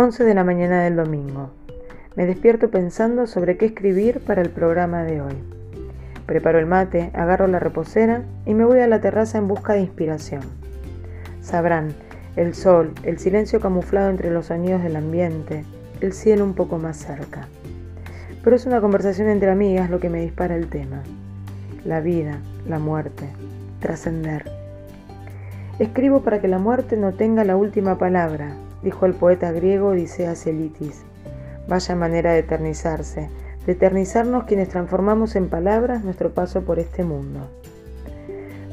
11 de la mañana del domingo. Me despierto pensando sobre qué escribir para el programa de hoy. Preparo el mate, agarro la reposera y me voy a la terraza en busca de inspiración. Sabrán, el sol, el silencio camuflado entre los sonidos del ambiente, el cielo un poco más cerca. Pero es una conversación entre amigas lo que me dispara el tema. La vida, la muerte, trascender. Escribo para que la muerte no tenga la última palabra, dijo el poeta griego Odiseas Elitis. Vaya manera de eternizarse, de eternizarnos quienes transformamos en palabras nuestro paso por este mundo.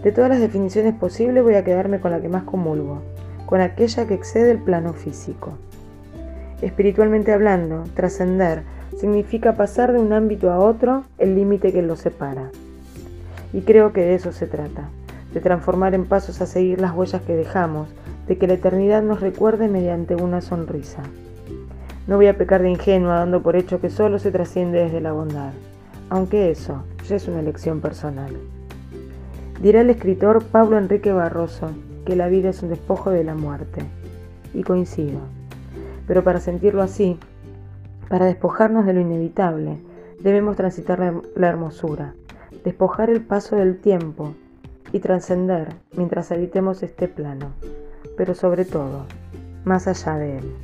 De todas las definiciones posibles voy a quedarme con la que más comulgo, con aquella que excede el plano físico. Espiritualmente hablando, trascender significa pasar de un ámbito a otro el límite que los separa. Y creo que de eso se trata, de transformar en pasos a seguir las huellas que dejamos, de que la eternidad nos recuerde mediante una sonrisa. No voy a pecar de ingenua dando por hecho que solo se trasciende desde la bondad, aunque eso ya es una elección personal. Dirá el escritor Pablo Enrique Barroso que la vida es un despojo de la muerte, y coincido. Pero para sentirlo así, para despojarnos de lo inevitable, debemos transitar la, hermosura, despojar el paso del tiempo y trascender mientras habitemos este plano pero sobre todo, más allá de él.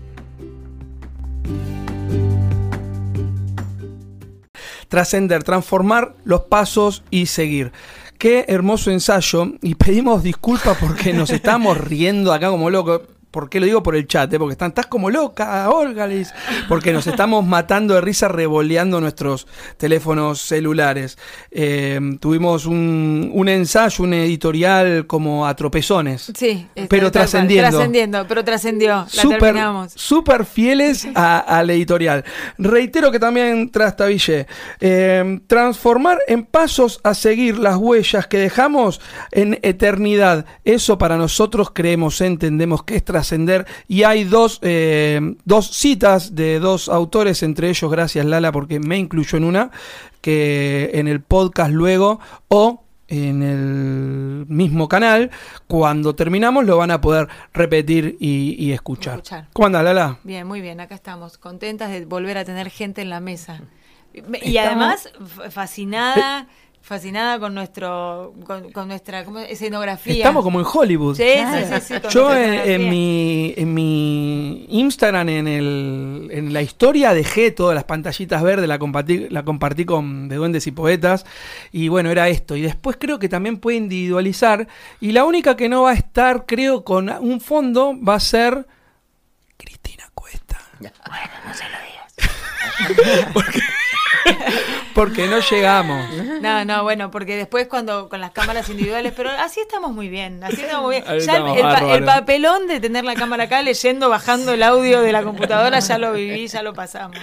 Trascender, transformar los pasos y seguir. Qué hermoso ensayo y pedimos disculpas porque nos estamos riendo acá como locos. ¿Por qué lo digo por el chat? Eh? Porque están, estás como loca, Olga, porque nos estamos matando de risa revoleando nuestros teléfonos celulares. Eh, tuvimos un, ensayo, un editorial como a tropezones. Sí, pero trascendiendo. Trascendiendo, pero trascendió. La terminamos. Súper fieles al editorial. Reitero que también trastabillé. Eh, transformar en pasos a seguir las huellas que dejamos en eternidad. Eso para nosotros creemos, entendemos que es ascender y hay dos, eh, dos citas de dos autores, entre ellos, gracias Lala, porque me incluyó en una, que en el podcast luego o en el mismo canal, cuando terminamos lo van a poder repetir y, escuchar. escuchar. ¿Cómo anda Lala? Bien, muy bien, acá estamos, contentas de volver a tener gente en la mesa. Y además fascinada fascinada con nuestro con, nuestra escenografía. Estamos como en Hollywood. Sí, sí, sí, Yo en, mi en mi Instagram en el en la historia dejé todas las pantallitas verdes, la compartí la compartí con de duendes y poetas y bueno, era esto y después creo que también puede individualizar y la única que no va a estar creo con un fondo va a ser Cristina Cuesta. Bueno, no se lo digas. Porque porque no llegamos. No, no, bueno, porque después cuando con las cámaras individuales, pero así estamos muy bien, así estamos muy bien. Ya el, papelón de tener la cámara acá leyendo, bajando el audio de la computadora, ya lo viví, ya lo pasamos.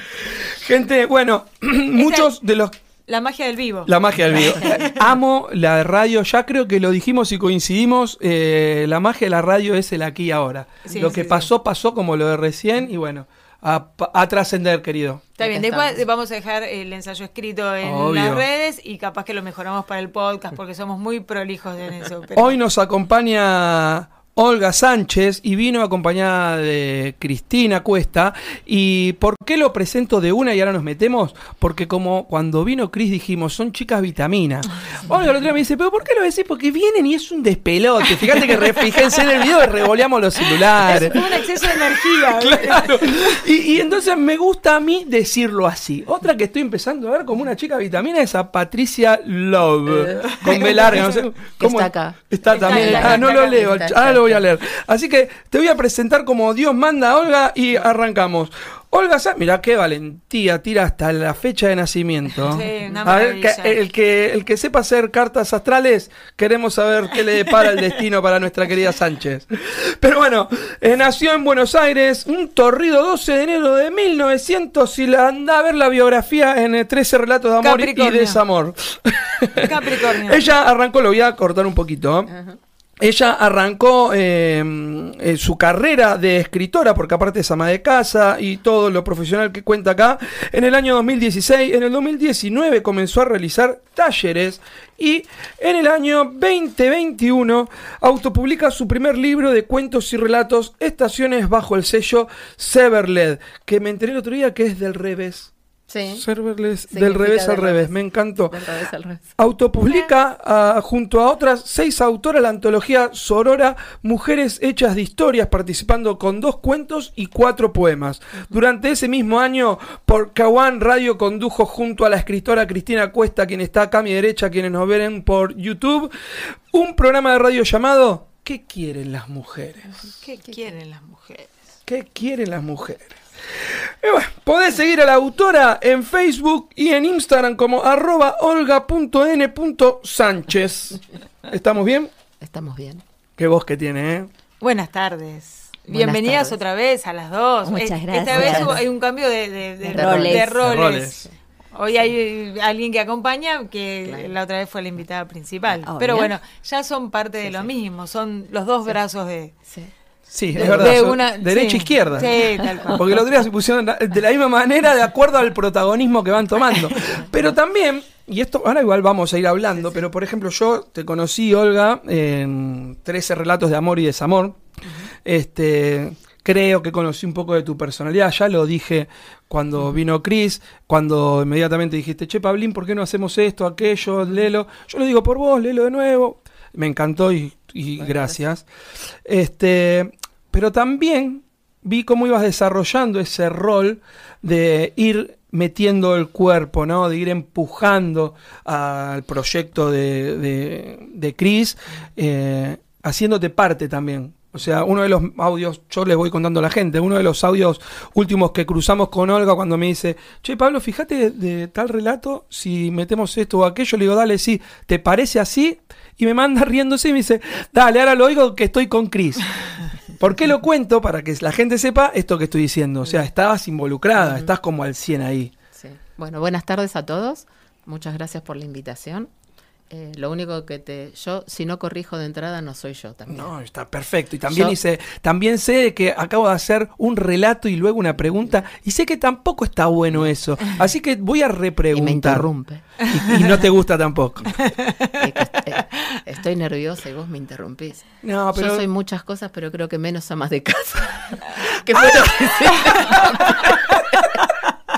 Gente, bueno, muchos de los la magia del vivo. La magia del vivo. Amo la radio, ya creo que lo dijimos y coincidimos, eh, la magia de la radio es el aquí y ahora. lo que pasó, pasó como lo de recién y bueno, a, trascender, querido. Está bien, después vamos a dejar el ensayo escrito en las redes y capaz que lo mejoramos para el podcast porque somos muy prolijos en eso. Hoy nos acompaña Olga Sánchez y vino acompañada de Cristina Cuesta. ¿Y por qué lo presento de una y ahora nos metemos? Porque como cuando vino Cris dijimos, son chicas vitamina. Olga el otro día me dice, pero ¿por qué lo decís? Porque vienen y es un despelote. Fíjate que fíjense en el video y revoleamos los celulares. Es un exceso de energía. claro. Y, entonces me gusta a mí decirlo así. Otra que estoy empezando a ver como una chica vitamina es a Patricia Love. Eh. con B larga, no sé. ¿Cómo? Está acá. Está, también. ah, no lo leo. Ah, lo voy a leer. Así que te voy a presentar como Dios manda a Olga y arrancamos. Olga mira qué valentía, tira hasta la fecha de nacimiento. Sí, a ver, el, que, el que sepa hacer cartas astrales, queremos saber qué le depara el destino para nuestra querida Sánchez. Pero bueno, eh, nació en Buenos Aires un torrido 12 de enero de 1900 y la anda a ver la biografía en 13 eh, relatos de amor y desamor. Capricornio. Ella arrancó, lo voy a cortar un poquito. Ella arrancó em, eh, su carrera de escritora, porque aparte es ama de casa y todo lo profesional que cuenta acá, en el año 2016. En el 2019 comenzó a realizar talleres y en el año 2021 autopublica su primer libro de cuentos y relatos, Estaciones bajo el sello Severled, que me enteré el otro día que es del revés. Sí. Serverless del revés al revés. me encantó. Del revés al revés. Autopublica ah, junto a otras seis autoras la antología Sorora Mujeres Hechas de Historias, participando con dos cuentos y cuatro poemas. Durante ese mismo año, por Kawan Radio condujo junto a la escritora Cristina Cuesta, quien está acá a mi derecha, quienes nos ven por YouTube, un programa de radio llamado ¿Qué quieren las mujeres? ¿Qué quieren las mujeres? ¿Qué quieren las mujeres? Y bueno, podés seguir a la autora en Facebook y en Instagram como arroba olga.n.sánchez. ¿Estamos bien? Estamos bien. Qué voz que tiene, ¿eh? Buenas tardes. Bienvenidas otra vez a las dos. Muchas gracias. Esta vez hubo- hay un cambio de, de- de- De roles. de roles. De roles. Hoy hay alguien que acompaña, que Claro. la otra vez fue la invitada principal. Obvio. Pero bueno, ya son parte de lo sí. mismo, son los dos brazos de, Sí. De- es verdad. de una- derecha sí. e izquierda. Sí, tal cual. Porque los se pusieron de la misma manera de acuerdo al protagonismo que van tomando. Pero también, y esto ahora igual vamos a ir hablando, pero por ejemplo yo te conocí, Olga, en 13 relatos de amor y desamor. Este, creo que conocí un poco de tu personalidad, ya lo dije cuando vino Chris, cuando inmediatamente dijiste, che, Pablín, ¿por qué no hacemos esto, aquello, léelo? Yo lo digo por vos, léelo de nuevo. Me encantó y, y gracias. Este, pero también vi cómo ibas desarrollando ese rol de ir metiendo el cuerpo, ¿no? De ir empujando al proyecto de, de, de Chris, eh, haciéndote parte también. O sea, uno de los audios, yo les voy contando a la gente, uno de los audios últimos que cruzamos con Olga cuando me dice, che Pablo, fíjate de tal relato, si metemos esto o aquello, le digo, dale, sí, ¿te parece así? Y me manda riéndose y me dice, dale, ahora lo oigo que estoy con Chris. ¿Por qué lo cuento? Para que la gente sepa esto que estoy diciendo. O sea, estabas involucrada, estás como al 100 ahí. Sí. Bueno, buenas tardes a todos. Muchas gracias por la invitación. Eh, lo único que te. Yo, si no corrijo de entrada, no soy yo también. No, está perfecto. Y también Yo- hice, también sé que acabo de hacer un relato y luego una pregunta. Y sé que tampoco está bueno eso. Así que voy a y repreguntar. me interrumpe. Y, y no te gusta tampoco. Eh, estoy nerviosa y vos me interrumpís. No, pero. Yo soy muchas cosas, pero creo que menos amas de casa. que fue lo que.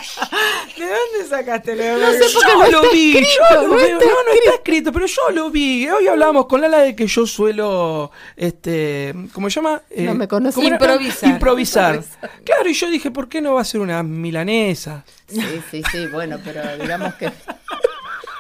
¿De dónde sacaste lo No sé por qué Yo no lo vi, escrito, yo lo no está no, no está escrito, pero yo lo vi. Hoy hablábamos con Lala de que yo suelo, este, ¿cómo se llama? Eh, No me conocí. Improvisar. Improvisar. Improvisar. Claro, y yo dije, ¿por qué no va a ser una milanesa? Sí, sí, sí, bueno, pero digamos que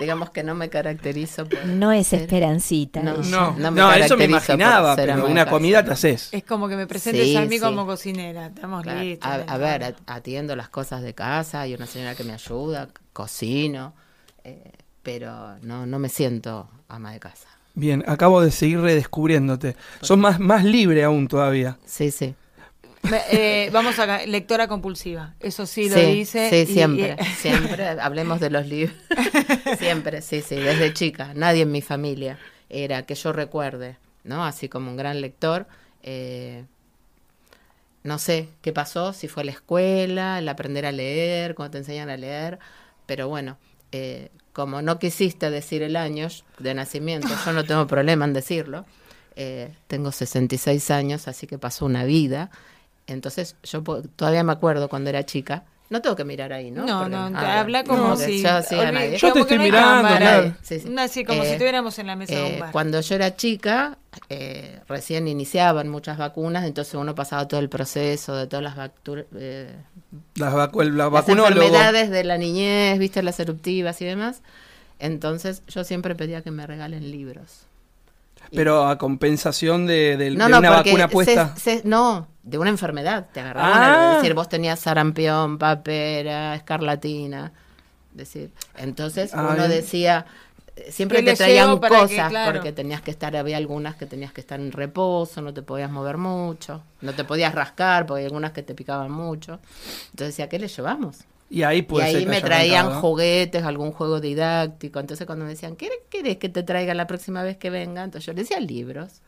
digamos que no me caracterizo por No es ser- esperancita. No. No, No no, me eso me imaginaba, pero una casa. comida te haces. Es como que me presentes Sí, a mí sí. como cocinera. Estamos Claro, listos. A, ver, atiendo las cosas de casa, hay una señora que me ayuda, cocino, eh, pero no, no me siento ama de casa. Bien, acabo de seguir redescubriéndote. Sos más, más libre aún todavía. Sí, sí. Eh, vamos acá, lectora compulsiva. Eso sí lo sí, dice. sí, y- siempre, y- siempre. Hablemos de los libros. siempre, sí, sí, desde chica. Nadie en mi familia era que yo recuerde, ¿no? Así como un gran lector. eh, no sé qué pasó, si fue la escuela, el aprender a leer, cuando te enseñan a leer, pero bueno, eh, como no quisiste decir el año de nacimiento, yo no tengo problema en decirlo. eh, tengo 66 años, así que pasó una vida. Entonces, yo po- todavía me acuerdo cuando era chica. No tengo que mirar ahí, ¿no? No, Porque- no, ah, habla como si. yo sí, a nadie. Yo te estoy mirando, claro. Sí, sí. No, así como si Eh, estuviéramos en la mesa de Eh, un bar. cuando yo era chica, eh, recién iniciaban muchas vacunas, entonces uno pasaba todo el proceso de todas las vacu- eh, Las, vacu las vacunólogo. enfermedades de la niñez, viste, las eruptivas y demás. Entonces yo siempre pedía que me regalen libros. Pero a compensación de, de- No, de no, una porque vacuna se- puesta. se- no, de una enfermedad. Te agarraban, Ah. a- es decir, vos tenías sarampión, papera, escarlatina. Decir, entonces Ah, uno decía, siempre ¿Qué te traían que, cosas, claro. porque tenías que estar, había algunas que tenías que estar en reposo, no te podías mover mucho, no te podías rascar, porque hay algunas que te picaban mucho. Entonces decía, ¿qué le llevamos? Y ahí Y ser ahí me traían juguetes, algún juego didáctico. Entonces cuando me decían, ¿qué querés que te traiga la próxima vez que venga? Entonces yo le decía libros.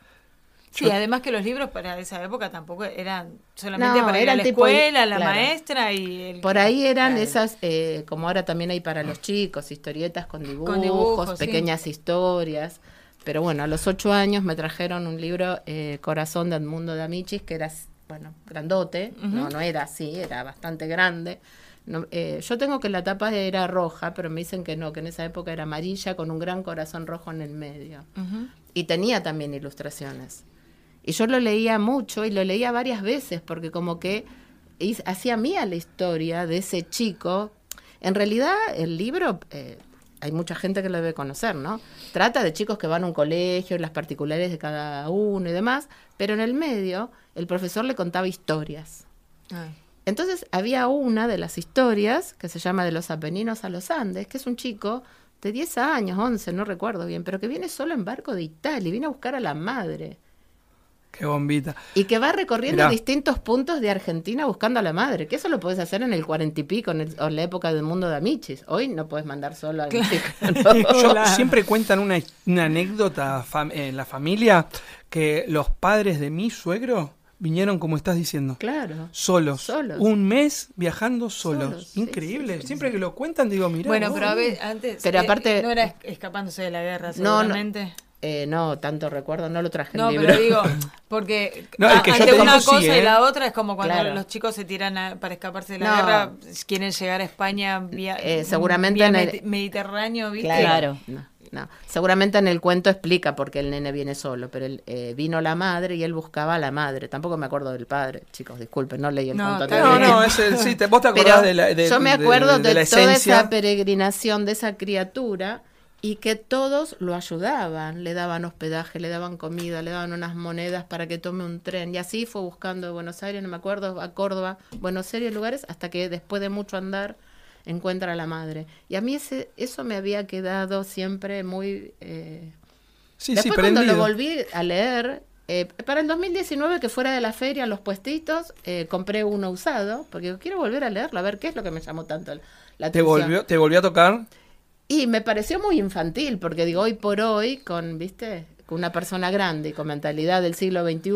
Sí, además que los libros para esa época tampoco eran solamente para ir a la escuela, la maestra y el... Por ahí eran esas, eh, como ahora también hay para los chicos, historietas con dibujos, pequeñas historias. Pero bueno, a los ocho años me trajeron un libro, eh, Corazón de Edmundo de Amichis, que era, bueno, grandote, no, no era así, era bastante grande. Eh, yo tengo que la tapa era roja, pero me dicen que no, que en esa época era amarilla con un gran corazón rojo en el medio. Y tenía también ilustraciones. Y yo lo leía mucho y lo leía varias veces porque como que hacía mía la historia de ese chico. En realidad el libro, eh, hay mucha gente que lo debe conocer, ¿no? Trata de chicos que van a un colegio, las particulares de cada uno y demás, pero en el medio el profesor le contaba historias. Entonces había una de las historias que se llama De los Apeninos a los Andes, que es un chico de 10 años, 11, no recuerdo bien, pero que viene solo en barco de Italia y viene a buscar a la madre. Qué bombita. Y que va recorriendo distintos puntos de Argentina buscando a la madre. Que eso lo puedes hacer en el cuarenta y pico, en, la época del mundo de Amichis. Hoy no puedes mandar solo a claro. Siempre cuentan una, anécdota en la familia que los padres de mi suegro vinieron como estás diciendo. Claro. Solos. Solos. Un mes viajando solos. Increíble. Siempre que lo cuentan digo, mira. Bueno, pero a ver, antes. Pero eh, aparte. No era escapándose de la guerra, seguramente. No, eh, no, tanto recuerdo, no lo traje no, en libro. pero digo, porque ante una cosa y ¿eh? la otra es como cuando los chicos se tiran para escaparse de la guerra, quieren llegar a España vía, eh, seguramente en el... Mediterráneo, ¿viste? Claro. No, Seguramente en el cuento explica por qué el nene viene solo, pero él, vino la madre y él buscaba a la madre. Tampoco me acuerdo del padre, chicos, disculpen, no leí el cuento. No, no, es el, sí, te, vos te acordás de la de, Yo me acuerdo de, toda esa peregrinación de esa criatura y que todos lo ayudaban, le daban hospedaje, le daban comida, le daban unas monedas para que tome un tren. Y así fue buscando de Buenos Aires, no me acuerdo, a Córdoba, Buenos Aires, lugares, hasta que después de mucho andar encuentra a la madre. Y a mí ese, eso me había quedado siempre muy... Eh... Sí, después cuando lo volví a leer, eh, para el 2019 que fuera de la feria, los puestitos, eh, compré uno usado, porque quiero volver a leerlo, a ver qué es lo que me llamó tanto la atención. ¿Te volvió, ¿Te volvió a tocar? Y me pareció muy infantil, porque digo, hoy por hoy, con, viste, con una persona grande y con mentalidad del siglo XXI,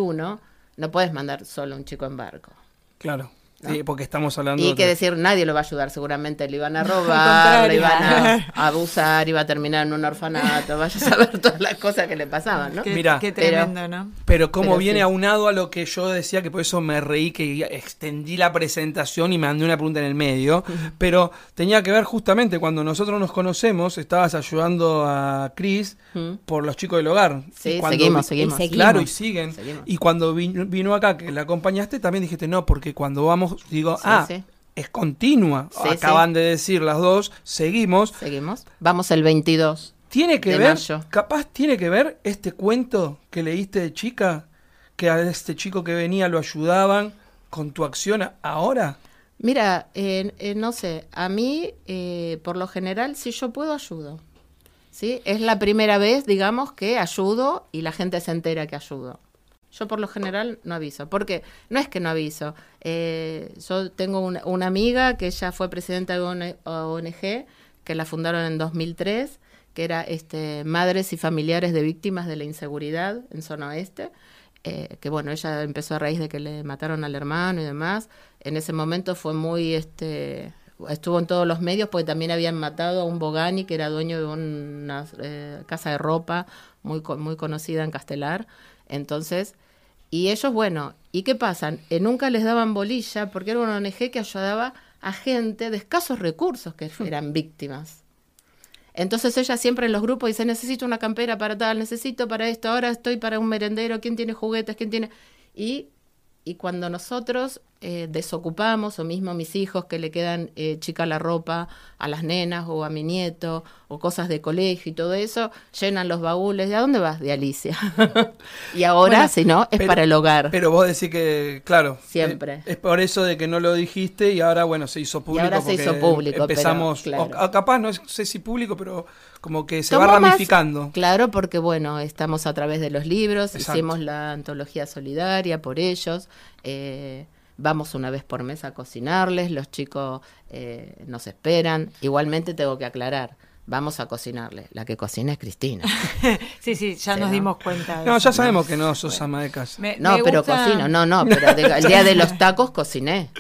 no puedes mandar solo un chico en barco. Claro. Sí, porque estamos hablando. Y que decir, nadie lo va a ayudar, seguramente le iban a robar, le iban a, abusar, iba a terminar en un orfanato, vaya a saber todas las cosas que le pasaban, ¿no? Mira, qué tremendo, ¿no? Pero como viene aunado a lo que yo decía, que por eso me reí, que extendí la presentación y me mandé una pregunta en el medio, pero tenía que ver justamente cuando nosotros nos conocemos, estabas ayudando a Cris por los chicos del hogar. Sí, seguimos, seguimos. Claro, y siguen. Y cuando vino acá, que la acompañaste, también dijiste, no, porque cuando vamos digo, ah, es continua. Acaban de decir las dos, seguimos. Seguimos. Vamos el 22. Tiene que ver, capaz tiene que ver este cuento que leíste de chica, que a este chico que venía lo ayudaban con tu acción ahora. Mira, eh, no sé, a mí, eh, por lo general, si yo puedo, ayudo. ¿sí? Es la primera vez, digamos, que ayudo y la gente se entera que ayudo. Yo por lo general no aviso, porque no es que no aviso. Eh, yo tengo una, amiga que ella fue presidenta de una ONG, que la fundaron en 2003, que era este, Madres y Familiares de Víctimas de la Inseguridad en Zona Oeste. Eh, que bueno, ella empezó a raíz de que le mataron al hermano y demás. En ese momento fue muy, este, estuvo en todos los medios porque también habían matado a un Bogani que era dueño de una eh, casa de ropa muy, muy conocida en Castelar. Entonces, y ellos, bueno, ¿y qué pasan? Eh, nunca les daban bolilla porque era una ONG que ayudaba a gente de escasos recursos que eran víctimas. Entonces ella siempre en los grupos dice, necesito una campera para tal, necesito para esto, ahora estoy para un merendero, ¿quién tiene juguetes? ¿Quién tiene...? Y y cuando nosotros eh, desocupamos, o mismo mis hijos que le quedan eh, chica la ropa a las nenas o a mi nieto, o cosas de colegio y todo eso, llenan los baúles. ¿De a dónde vas? De Alicia. y ahora, si no, es para el hogar. Pero vos decís que, claro. Siempre. Eh, es por eso de que no lo dijiste y ahora, bueno, se hizo público. Y ahora se hizo público. Empezamos, capaz, no sé si público, pero como que se va ramificando. claro, porque bueno, estamos a través de los libros, hicimos la antología solidaria por ellos, eh, vamos una vez por mes a cocinarles, los chicos eh, nos esperan. Igualmente tengo que aclarar, vamos a cocinarle. La que cocina es Cristina. sí, sí, ya nos dimos cuenta. no, ya sabemos que no sos ama de casa. no, pero cocino, no, no, pero el día de los tacos cociné.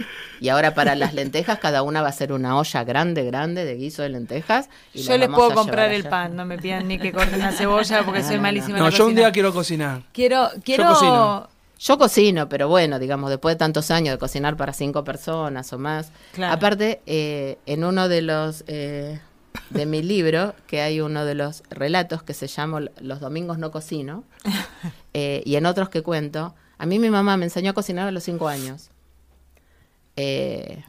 Y ahora para las lentejas cada una va a ser una olla grande, grande de guiso de lentejas. Y yo les puedo comprar el pan, no me pidan ni que corten la cebolla porque soy malísima. No, yo un día quiero cocinar. Quiero, quiero. Yo cocino. Yo cocino, pero bueno, digamos, después de tantos años de cocinar para cinco personas o más. Aparte, eh, en uno de los eh, de mi libro, que hay uno de los relatos que se llama Los domingos no cocino, eh, y en otros que cuento, a mí mi mamá me enseñó a cocinar a los cinco años. Eh,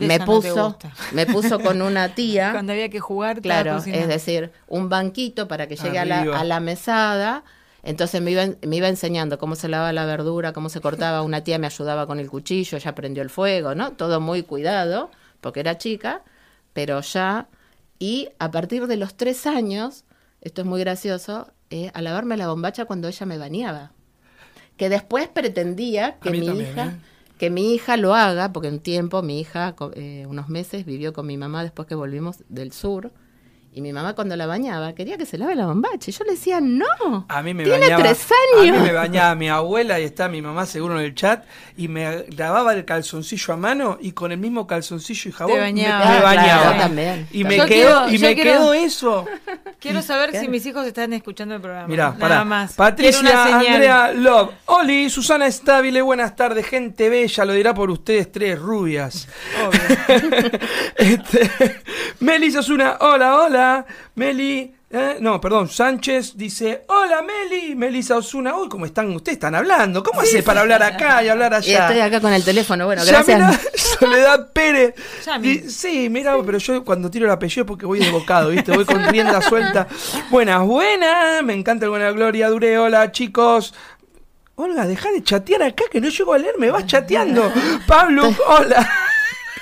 me puso, me puso con una tía. Cuando había que jugar, claro, es decir, un banquito para que llegue a la, a la, mesada. Entonces me iba, me iba enseñando cómo se lavaba la verdura, cómo se cortaba. Una tía me ayudaba con el cuchillo, ya prendió el fuego, ¿no? Todo muy cuidado, porque era chica, pero ya y a partir de los tres años, esto es muy gracioso, eh, a lavarme la bombacha cuando ella me bañaba. Que después pretendía que mi hija... ¿eh? que mi hija lo haga, porque un tiempo mi hija, eh, unos meses, vivió con mi mamá después que volvimos del sur, y mi mamá cuando la bañaba quería que se lave la bombacha. Y yo le decía, no. A mí me tiene bañaba, tres años. A mí me bañaba mi abuela y está mi mamá seguro en el chat. Y me lavaba el calzoncillo a mano y con el mismo calzoncillo y jabón me, bañaba. también. Y me, quedó, y me quedó eso. Quiero saber si mis hijos están escuchando el programa. Mira, para más. Patricia Andrea Love. Oli, Susana Estabile, buenas tardes, gente bella. Lo dirá por ustedes tres rubias. Obvio. este, Melissa Osuna, hola, hola. Meli. Eh, no, perdón, Sánchez dice, hola Meli, Melisa Osuna, uy, ¿cómo están ustedes? Están hablando, ¿cómo hace para hablar acá y hablar allá? Y estoy acá con el teléfono, bueno, gracias. Soledad Pérez. sí, mira, pero yo cuando tiro el apellido porque voy desbocado, ¿viste? Voy con rienda suelta. Buenas, buenas, me encanta el buena Gloria Dure, hola chicos. Olga, deja de chatear acá que no llego a leer, me vas chateando. Pablo, hola.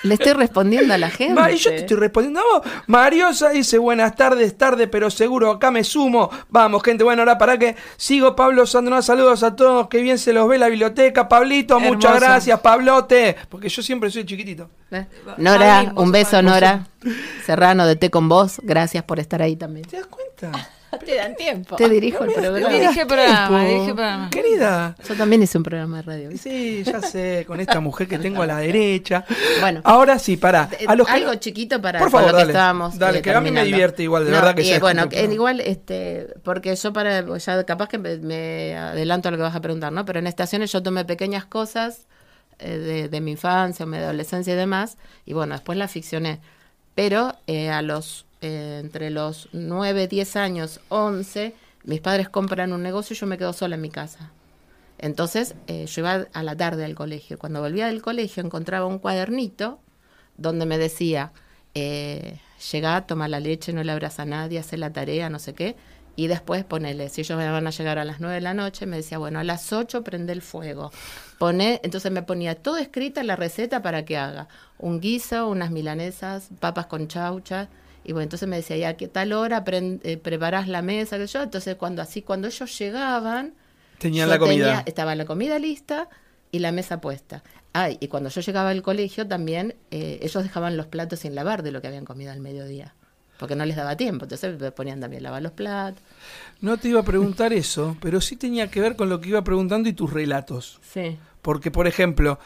Le estoy respondiendo a la gente. y yo te estoy respondiendo a vos. Mariosa dice, buenas tardes, tarde, pero seguro, acá me sumo. Vamos, gente, bueno, ahora para que sigo Pablo Sandrona, saludos a todos, que bien se los ve la biblioteca. Pablito, muchas gracias, Pablote. Porque yo siempre soy chiquitito. ¿Eh? Nora, un beso, Nora. Serrano de Té con vos, gracias por estar ahí también. ¿Te das cuenta? Te dan tiempo. Te dirijo el programa. Dirige programa, dirige programa. Querida. Yo también hice un programa de radio. Sí, ya sé, con esta mujer que tengo a la derecha. Bueno. Ahora sí, para. Algo chiquito para Por favor, lo que estábamos Dale, que a mí me divierte igual, de verdad que sí. Bueno, igual, este, porque yo para, ya capaz que me, adelanto a lo que vas a preguntar, ¿no? Pero en estaciones yo tomé pequeñas cosas eh, de, de mi infancia, mi adolescencia y demás, y bueno, después la ficcioné. Pero eh, a los eh, entre los 9, 10 años, 11, mis padres compran un negocio y yo me quedo sola en mi casa. Entonces eh, yo iba a la tarde al colegio. Cuando volvía del colegio encontraba un cuadernito donde me decía, eh, llega, toma la leche, no le abras a nadie, hace la tarea, no sé qué. Y después ponele, si ellos me van a llegar a las 9 de la noche, me decía, bueno, a las 8 prende el fuego. Pone, entonces me ponía todo escrita la receta para que haga un guiso, unas milanesas, papas con chaucha y bueno, entonces me decía, ya que tal hora eh, preparás la mesa, que yo. Entonces, cuando así, cuando ellos llegaban, tenían la comida. estaba la comida lista y la mesa puesta. Ah, y cuando yo llegaba al colegio también, eh, ellos dejaban los platos sin lavar de lo que habían comido al mediodía. Porque no les daba tiempo, entonces me ponían también a lavar los platos. No te iba a preguntar eso, pero sí tenía que ver con lo que iba preguntando y tus relatos. Sí. Porque, por ejemplo,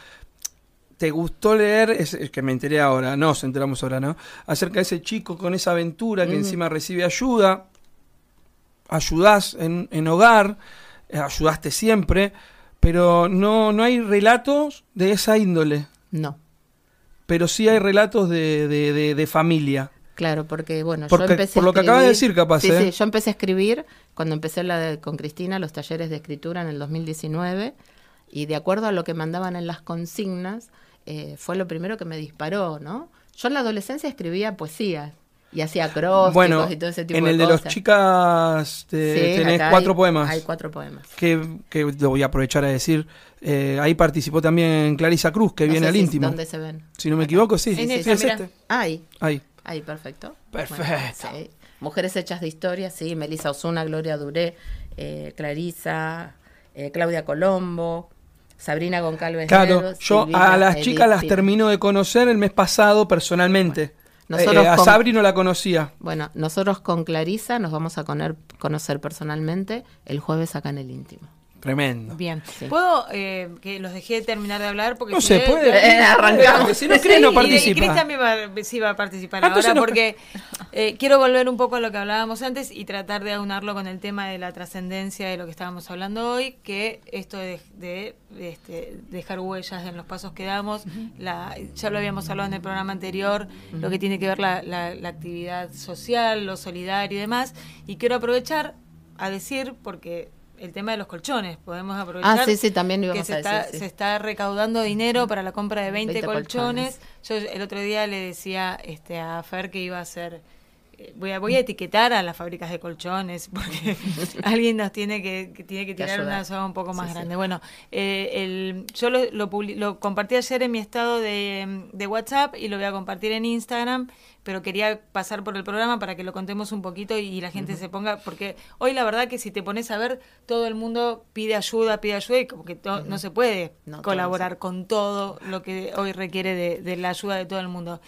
¿Te gustó leer, es, que me enteré ahora, no, nos enteramos ahora, ¿no? Acerca de ese chico con esa aventura que encima recibe ayuda, ayudás en, en hogar, eh, ayudaste siempre, pero no, no hay relatos de esa índole. No. Pero sí hay relatos de, de, de, familia. Claro, porque bueno, yo empecé por lo que acabas de decir, capaz. Sí, ¿eh? sí, yo empecé a escribir cuando empecé la con Cristina los talleres de escritura en el 2019 y de acuerdo a lo que mandaban en las consignas, eh, fue lo primero que me disparó, ¿no? Yo en la adolescencia escribía poesía y hacía acrósticos y todo ese tipo de cosas. En el de los chicas tenés cuatro poemas. Hay cuatro poemas. Que, que lo voy a aprovechar a decir. Eh, ahí participó también Clarisa Cruz, que viene al íntimo. ¿Dónde se ven? Si no me equivoco, sí. sí, es este. Ahí. Ahí. Ahí, perfecto. Perfecto. Mujeres hechas de historia, sí. Melissa Osuna, Gloria Duré, eh, Clarisa, Claudia Colombo, Sabrina Goncalves. Claro, yo a las chicas las termino de conocer el mes pasado personalmente. Nosotros a Sabri no la conocía. Bueno, nosotros con Clarisa nos vamos a conocer personalmente el jueves acá en el íntimo. Tremendo. Bien. ¿Puedo eh, que los dejé terminar de hablar? Porque no se puede. Eh, arrancar. Si no cree, no participa. Y, Cristian va, sí va a participar ah, ahora porque eh, quiero volver un poco a lo que hablábamos antes y tratar de aunarlo con el tema de la trascendencia de lo que estábamos hablando hoy, que esto de, de, este, dejar huellas en los pasos que damos, la, ya lo habíamos hablado en el programa anterior, lo que tiene que ver la, la, la actividad social, lo solidario y demás. Y quiero aprovechar a decir, porque el tema de los colchones. Podemos aprovechar ah, sí, sí, también que se, está, se está recaudando dinero para la compra de 20, colchones. Yo el otro día le decía este, a Fer que iba a hacer voy a, voy a etiquetar a las fábricas de colchones porque alguien nos tiene que, tiene que tirar una soga un poco más grande. Bueno, eh, el, yo lo, lo, compartí ayer en mi estado de, de, WhatsApp y lo voy a compartir en Instagram, pero quería pasar por el programa para que lo contemos un poquito y, la gente se ponga, porque hoy la verdad que si te pones a ver, todo el mundo pide ayuda, pide ayuda y como que no se puede colaborar con todo lo que hoy requiere de, de la ayuda de todo el mundo.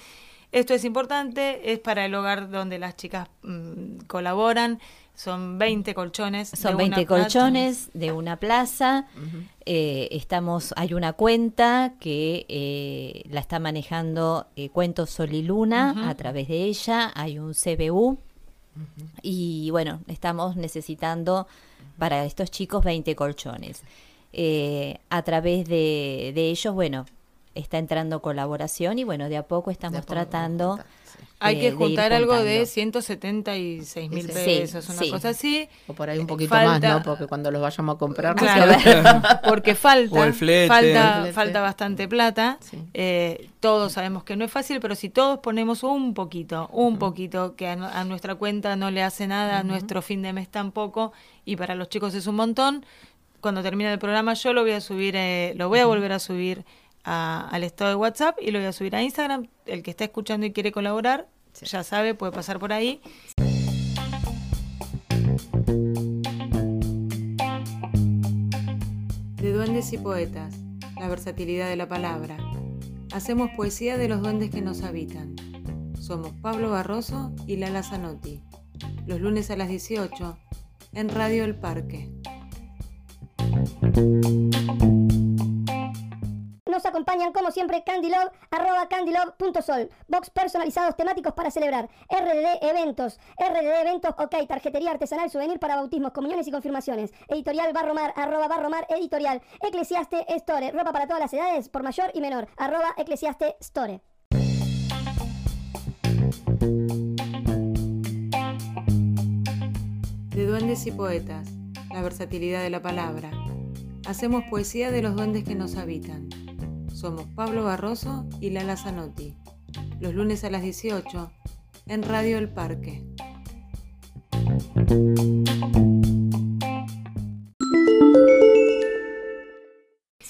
Esto es importante, es para el hogar donde las chicas mm, colaboran. Son 20 colchones. Son 20 colchones de una plaza. Eh, estamos, hay una cuenta que eh, la está manejando eh, Cuentos Sol y Luna a través de ella. Hay un CBU. Y bueno, estamos necesitando para estos chicos 20 colchones. a través de, de ellos, bueno, está entrando colaboración y bueno, de a poco estamos tratando... Hay que juntar algo de 176 mil pesos, una cosa así. O por ahí un poquito más, ¿no? Porque cuando los vayamos a comprar... Claro, porque falta, falta, falta bastante plata. Eh, todos sabemos que no es fácil, pero si todos ponemos un poquito, un poquito, que a, nuestra cuenta no le hace nada, a nuestro fin de mes tampoco, y para los chicos es un montón, cuando termine el programa yo lo voy a subir, eh, lo voy a volver a subir al estado de WhatsApp y lo voy a subir a Instagram. El que está escuchando y quiere colaborar, ya sabe, puede pasar por ahí. De duendes y poetas, la versatilidad de la palabra. Hacemos poesía de los duendes que nos habitan. Somos Pablo Barroso y Lala Zanotti. Los lunes a las 18 en Radio El Parque. Acompañan como siempre Candylove, arroba candylove.sol, box personalizados temáticos para celebrar, RDD Eventos, RDD Eventos, ok, tarjetería artesanal, souvenir para bautismos, comuniones y confirmaciones, editorial Barromar, arroba Barromar, editorial, Eclesiaste Store, ropa para todas las edades, por mayor y menor, arroba Eclesiaste Store. De duendes y poetas, la versatilidad de la palabra. Hacemos poesía de los duendes que nos habitan. Somos Pablo Barroso y Lala Zanotti. Los lunes a las 18 en Radio El Parque.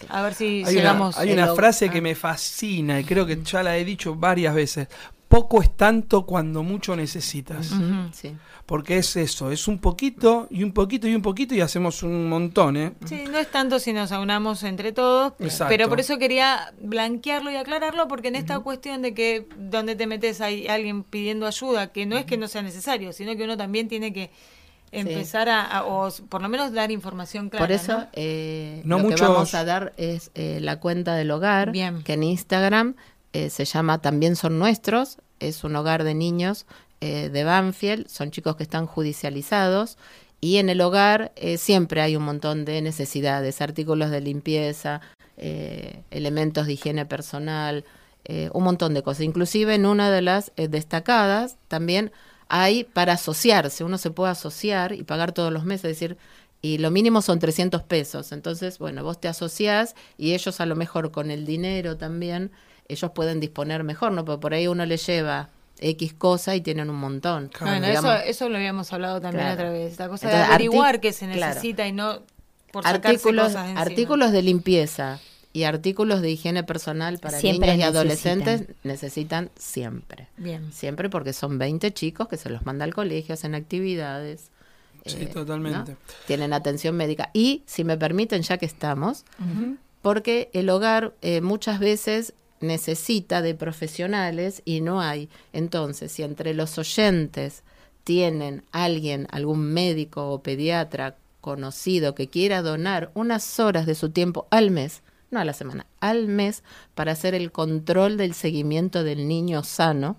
A ver si llegamos. hay una frase que me fascina y creo que ya la he dicho varias veces poco es tanto cuando mucho necesitas. Porque es eso, es un poquito y un poquito y un poquito y hacemos un montón, ¿eh? Sí, no es tanto si nos aunamos entre todos, pero por eso quería blanquearlo y aclararlo, porque en esta cuestión de que donde te metes hay alguien pidiendo ayuda, que no es que no sea necesario, sino que uno también tiene que empezar a, o por lo menos dar información clara. Por eso eh, lo que vamos a dar es eh, la cuenta del hogar, que en Instagram eh, se llama También son nuestros, es un hogar de niños eh, de Banfield, son chicos que están judicializados y en el hogar eh, siempre hay un montón de necesidades, artículos de limpieza, elementos de higiene personal, un montón de cosas. Inclusive en una de las destacadas también hay para asociarse, uno se puede asociar y pagar todos los meses, es decir, y lo mínimo son 300 pesos. Entonces, bueno, vos te asociás y ellos a lo mejor con el dinero también ellos pueden disponer mejor, ¿no? Porque por ahí uno les lleva X cosa y tienen un montón. Bueno, eso, eso lo habíamos hablado también otra vez, la cosa de averiguar qué se necesita y no por artículos, cosas artículos de limpieza y artículos de higiene personal para niños y adolescentes necesitan siempre. Bien. Siempre porque son 20 chicos que se los manda al colegio, hacen actividades. Sí, eh, totalmente. Tienen atención médica. Y, si me permiten, ya que estamos, porque el hogar eh, muchas veces necesita de profesionales y no hay. Entonces, si entre los oyentes tienen alguien, algún médico o pediatra conocido que quiera donar unas horas de su tiempo al mes, no a la semana, al mes, para hacer el control del seguimiento del niño sano,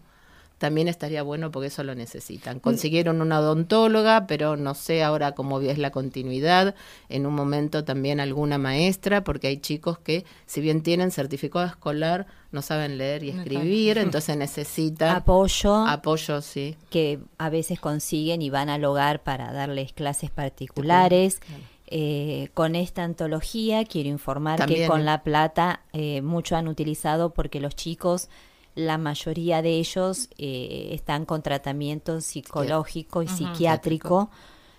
también estaría bueno porque eso lo necesitan. Consiguieron una odontóloga, pero no sé ahora cómo es la continuidad. En un momento también alguna maestra, porque hay chicos que, si bien tienen certificado escolar, no saben leer y escribir, entonces necesitan apoyo. Apoyo, sí. Que a veces consiguen y van al hogar para darles clases particulares. Eh, con esta antología quiero informar que con La Plata eh, mucho han utilizado porque los chicos la mayoría de ellos eh, están con tratamiento psicológico y psiquiátrico.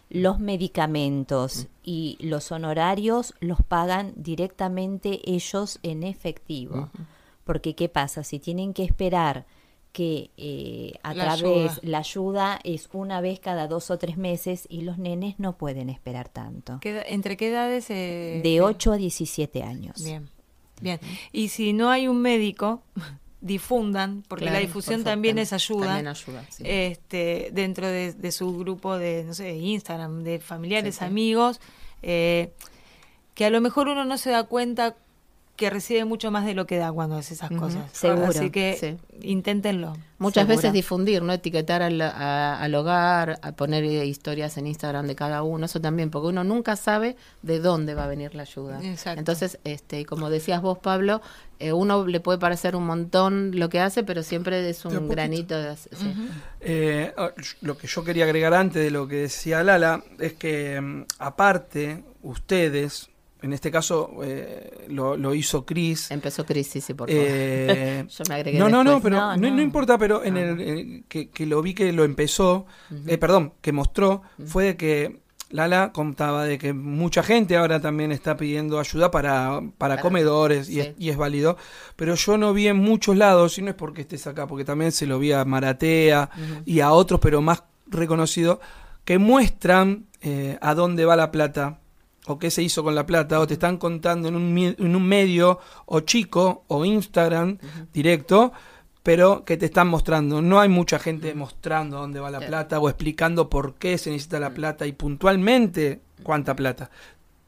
Los medicamentos y los honorarios los pagan directamente ellos en efectivo. Porque ¿qué pasa? Si tienen que esperar que eh, a través la ayuda es una vez cada dos o tres meses y los nenes no pueden esperar tanto. ¿Entre qué edades? de 8 a 17 años. Bien, bien. Y si no hay un médico, difundan, porque la difusión también es ayuda, este, dentro de, su grupo de, no sé, Instagram, de familiares, amigos, eh, que a lo mejor uno no se da cuenta que recibe mucho más de lo que da cuando hace esas cosas. Seguro. Así que inténtenlo. Muchas veces difundir, ¿no? Etiquetar al, al, hogar, a poner historias en Instagram de cada uno, eso también, porque uno nunca sabe de dónde va a venir la ayuda. Entonces, este, como decías vos, Pablo, eh, uno le puede parecer un montón lo que hace, pero siempre es un granito de... Eh, oh, lo que yo quería agregar antes de lo que decía Lala es que, mm, aparte, ustedes en este caso eh, lo, hizo Chris. Empezó Chris, sí, sí, por favor. Eh, Yo me agregué No, no, no, pero no, importa, pero en el eh, que, lo vi que lo empezó, perdón, que mostró, fue de que Lala contaba de que mucha gente ahora también está pidiendo ayuda para, para, comedores y, es, válido, pero yo no vi en muchos lados, y no es porque estés acá, porque también se lo vi a Maratea y a otros, pero más reconocidos, que muestran a dónde va la plata o qué se hizo con la plata, o te están contando en un, en un medio o chico o Instagram directo, pero que te están mostrando. No hay mucha gente mostrando dónde va la plata o explicando por qué se necesita la plata y puntualmente cuánta plata.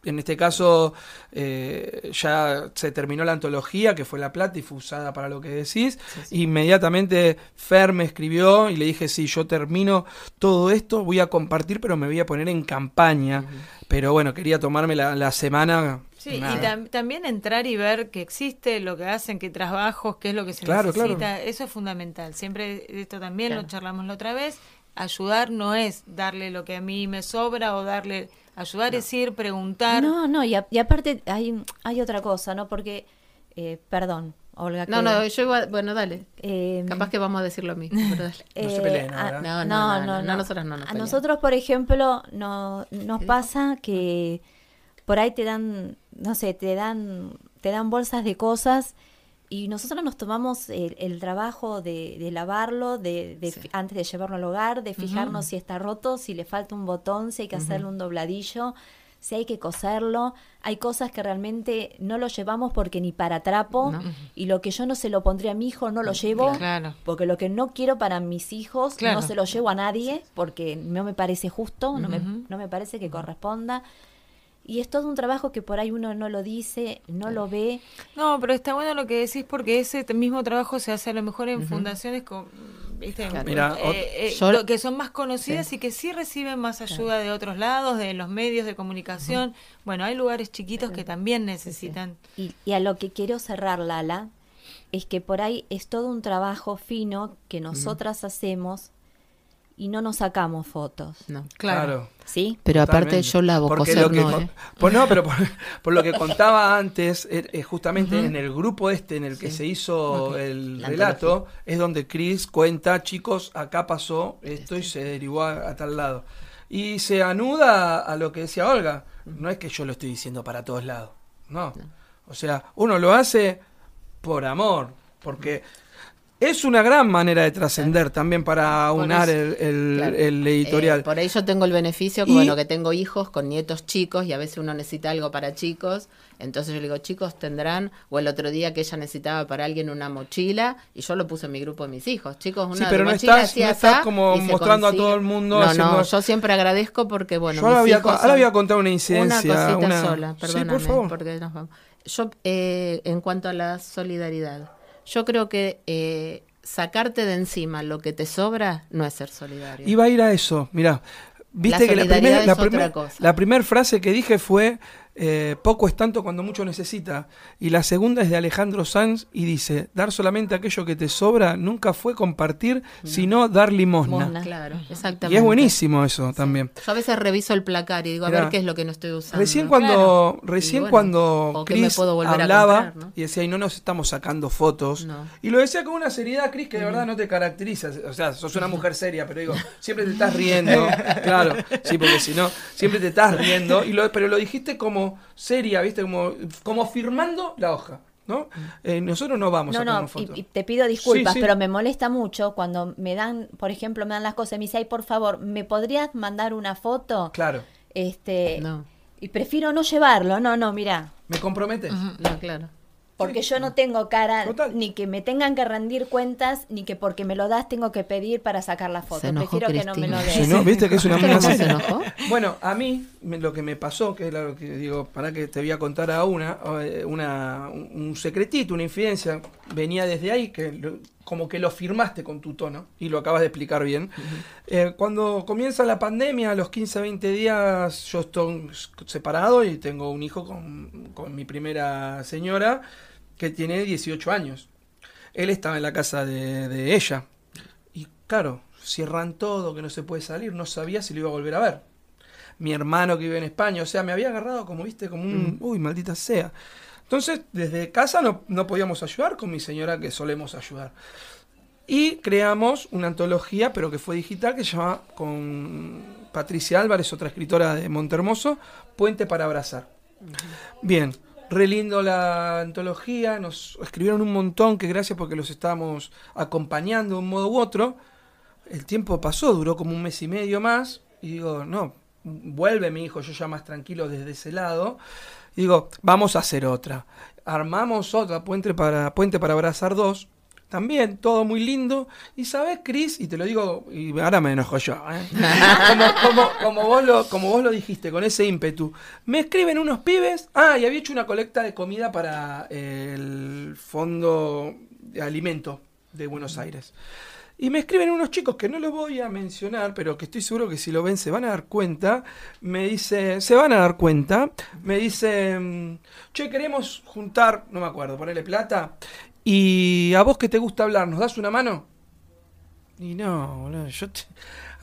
En este caso eh, ya se terminó la antología, que fue La Plata y fue usada para lo que decís. Inmediatamente Fer me escribió y le dije, sí, yo termino todo esto, voy a compartir, pero me voy a poner en campaña. Pero bueno, quería tomarme la, semana Sí, y también entrar y ver que existe, lo que hacen, qué trabajos, qué es lo que se necesita. Eso es fundamental. Siempre esto también lo charlamos la otra vez. Ayudar no es darle lo que a mí me sobra o darle Ayudar es ir, preguntar. No, no, y, aparte hay, hay otra cosa, ¿no? Porque, eh, perdón, Olga. No, no, yo iba, bueno, dale. Eh, Capaz que vamos a decir lo mismo. Pero dale. no se peleen, no, no, no, no, no, nosotros no nos A nosotros, por ejemplo, no, nos pasa que por ahí te dan, no sé, te dan, te dan bolsas de cosas y nosotros nos tomamos el, trabajo de, lavarlo, de, antes de llevarlo al hogar, de fijarnos si está roto, si le falta un botón, si hay que hacerle un dobladillo, si hay que coserlo. Hay cosas que realmente no lo llevamos porque ni para trapo y lo que yo no se lo pondría a mi hijo no lo llevo porque lo que no quiero para mis hijos no se lo llevo a nadie porque no me parece justo, no, me, no me parece que corresponda. Y es todo un trabajo que por ahí uno no lo dice, no lo ve. No, pero está bueno lo que decís porque ese mismo trabajo se hace a lo mejor en fundaciones con, ¿viste? Mira, eh, eh, que son más conocidas y que sí reciben más ayuda de otros lados, de los medios de comunicación. Bueno, hay lugares chiquitos que también necesitan. Y, y a lo que quiero cerrar, Lala, es que por ahí es todo un trabajo fino que nosotras hacemos y no nos sacamos fotos. No, claro. ¿Sí? Pero aparte yo la hago coser, no, ¿eh? por, no, pero por, lo que contaba antes, eh, justamente en el grupo este en el que se hizo el relato, es donde Chris cuenta, chicos, acá pasó esto y se derivó a, tal lado. Y se anuda a lo que decía Olga. No es que yo lo estoy diciendo para todos lados. No. O sea, uno lo hace por amor, porque es una gran manera de trascender también para unar el, el, editorial. Eh, por ahí yo tengo el beneficio, que, bueno, que tengo hijos con nietos chicos y a veces uno necesita algo para chicos. Entonces yo le digo, chicos, tendrán, o el otro día que ella necesitaba para alguien una mochila, y yo lo puse en mi grupo de mis hijos. Chicos, una sí, pero no estás, no estás como mostrando a todo el mundo. No, no, yo siempre agradezco porque, bueno, yo ahora, voy a, ahora voy a contar una incidencia. Una cosita sola, perdóname. Sí, por favor. Porque Yo, eh, en cuanto a la solidaridad, yo creo que eh, sacarte de encima lo que te sobra no es ser solidario. Iba a ir a eso, mira. Viste que la primera la primera frase que dije fue eh, poco es tanto cuando mucho necesita. Y la segunda es de Alejandro Sanz y dice, dar solamente aquello que te sobra nunca fue compartir, sino dar limosna. Claro, exactamente. Y es buenísimo eso también. Yo a veces reviso el placar y digo, a ver qué es lo que no estoy usando. Recién cuando, recién cuando Chris hablaba y decía, y no nos estamos sacando fotos. Y lo decía con una seriedad, Cris, que de verdad no te caracteriza. O sea, sos una mujer seria, pero digo, siempre te estás riendo. claro, sí, porque si no, siempre te estás riendo. Y lo, pero lo dijiste como seria, ¿viste? Como, como firmando la hoja. ¿no? Eh, nosotros no vamos a no, Y, te pido disculpas, pero me molesta mucho cuando me dan, por ejemplo, me dan las cosas y me dicen, ay, por favor, ¿me podrías mandar una foto? Claro. Este, no. Y prefiero no llevarlo, no, no, mira. ¿Me comprometes? No, claro. Porque yo no tengo cara, ni que me tengan que rendir cuentas, ni que porque me lo das tengo que pedir para sacar la foto. Prefiero que no me lo des. no, ¿Viste que es una Bueno, a mí lo que me pasó, que es lo que digo, para que te voy a contar a una, eh, una un secretito, una infidencia, venía desde ahí, que como que lo firmaste con tu tono, y lo acabas de explicar bien. Eh, cuando comienza la pandemia, a los 15, 20 días, yo estoy separado y tengo un hijo con, con mi primera señora que tiene 18 años. Él estaba en la casa de, ella. Y claro, cierran todo, que no se puede salir, no sabía si lo iba a volver a ver. Mi hermano que vive en España, o sea, me había agarrado como, viste, como un... Mm. Uy, maldita sea. Entonces, desde casa no, no podíamos ayudar con mi señora que solemos ayudar. Y creamos una antología, pero que fue digital, que se llama con Patricia Álvarez, otra escritora de Montermoso, Puente para Abrazar. Bien, Re lindo la antología, nos escribieron un montón, que gracias porque los estábamos acompañando de un modo u otro. El tiempo pasó, duró como un mes y medio más, y digo, no, vuelve mi hijo, yo ya más tranquilo desde ese lado. Y digo, vamos a hacer otra. Armamos otra, Puente para, Puente para Abrazar dos también, todo muy lindo. Y sabes, Cris, y te lo digo, y ahora me enojo yo, ¿eh? como, vos lo, como vos lo dijiste, con ese ímpetu. Me escriben unos pibes. Ah, y había hecho una colecta de comida para el Fondo de Alimento de Buenos Aires. Y me escriben unos chicos que no los voy a mencionar, pero que estoy seguro que si lo ven se van a dar cuenta. Me dice, se van a dar cuenta. Me dicen, che, queremos juntar, no me acuerdo, ponerle plata. Y a vos que te gusta hablar, ¿nos das una mano? Y no, boludo, yo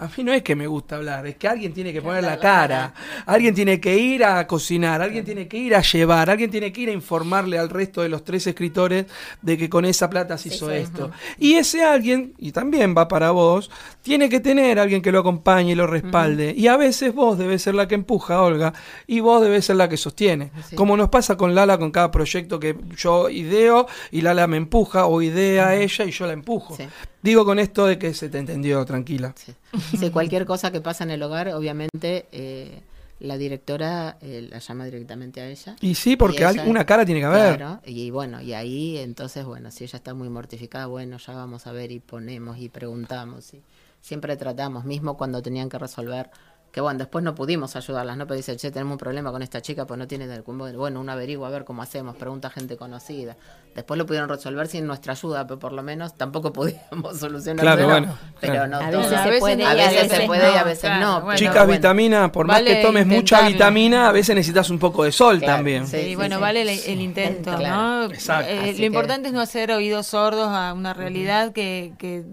a mí no es que me gusta hablar, es que alguien tiene que poner la cara, alguien tiene que ir a cocinar, alguien tiene que ir a llevar, alguien tiene que ir a informarle al resto de los tres escritores de que con esa plata se hizo esto. Y ese alguien, y también va para vos, tiene que tener alguien que lo acompañe y lo respalde. Y a veces vos debes ser la que empuja, Olga, y vos debes ser la que sostiene. Como nos pasa con Lala con cada proyecto que yo ideo y Lala me empuja, o idea ella y yo la empujo. Digo con esto de que se te entendió, tranquila. Sí. cualquier cosa que pasa en el hogar, obviamente eh, la directora eh, la llama directamente a ella. Y sí, porque una cara tiene que haber. Claro, y bueno, y ahí entonces, bueno, si ella está muy mortificada, bueno, ya vamos a ver y ponemos y preguntamos. Y siempre tratamos, mismo cuando tenían que resolver que bueno, después no pudimos ayudarlas, ¿no? Pero dice, che, tenemos un problema con esta chica, pues no tiene del Bueno, uno averigua a ver cómo hacemos, pregunta a gente conocida. Después lo pudieron resolver sin nuestra ayuda, pero por lo menos tampoco pudimos solucionarlo. Claro, bueno. Pero no a veces, se puede, a veces, se puede y a veces no. Chicas, vitamina, por más que tomes mucha vitamina, a veces necesitas un poco de sol también. Sí, bueno, vale el, intento, ¿no? Exacto. Eh, lo importante es no hacer oídos sordos a una realidad que, que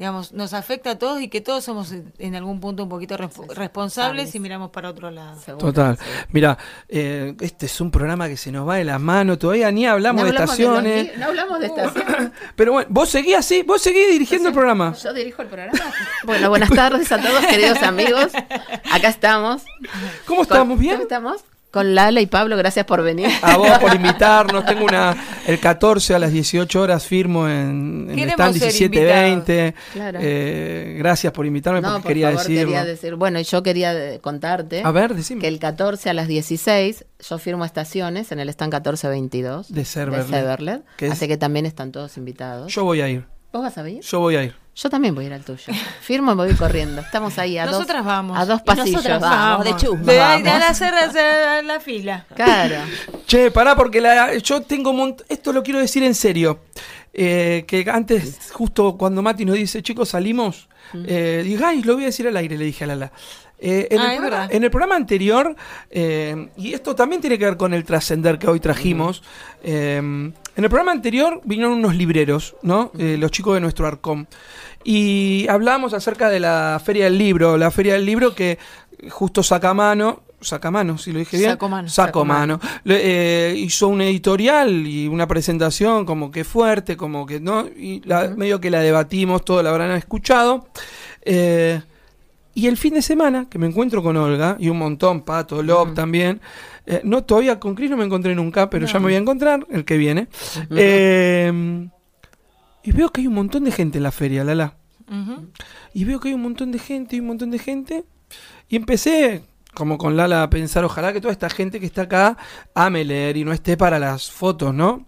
digamos, nos afecta a todos y que todos somos en algún punto un poquito responsables y miramos para otro lado. Total. Mira, eh, este es un programa que se nos va de la mano, todavía ni hablamos, de estaciones. no hablamos de estaciones. Pero bueno, vos seguís así, vos seguís dirigiendo el programa. Yo dirijo el programa. Bueno, buenas tardes a todos, queridos amigos. Acá estamos. ¿Cómo estamos? ¿Bien? ¿Cómo estamos? Con Lala y Pablo, gracias por venir. A vos por invitarnos. Tengo una. El 14 a las 18 horas firmo en, en stand 1720. Claro. Eh, gracias por invitarme porque quería, quería decir. Bueno, yo quería contarte. A ver, decime. Que el 14 a las 16 yo firmo estaciones en el stand 1422 de Severlet. Así que también están todos invitados. Yo voy a ir. ¿Vos vas a ir? Yo voy a ir. Yo también voy a ir al tuyo. Firmo y voy corriendo. Estamos ahí a Nosotras dos, vamos. A dos pasillos. vamos, de chusma. De, hacer, hacer, la fila. Claro. Che, pará, porque la, yo tengo... Esto lo quiero decir en serio. Eh, que antes, justo cuando Mati nos dice, chicos, salimos, eh, dije, ay, lo voy a decir al aire, le dije a Lala. Eh, en, el programa, en, el programa, anterior, eh, y esto también tiene que ver con el trascender que hoy trajimos, eh, en el programa anterior vinieron unos libreros, ¿no? los chicos de nuestro ARCOM. Y hablábamos acerca de la Feria del Libro, la Feria del Libro que justo saca mano, saca mano, si lo dije bien. Saco mano. Saco mano. hizo un editorial y una presentación como que fuerte, como que no, y medio que la debatimos, todo la habrán escuchado. Eh, y el fin de semana, que me encuentro con Olga y un montón, Pato, Lob también. Eh, no, todavía con Cris no me encontré nunca, pero ya me voy a encontrar, el que viene. Eh, y veo que hay un montón de gente en la feria, Lala. Y veo que hay un montón de gente y un montón de gente. Y empecé, como con Lala, a pensar, ojalá que toda esta gente que está acá ame leer y no esté para las fotos, ¿no?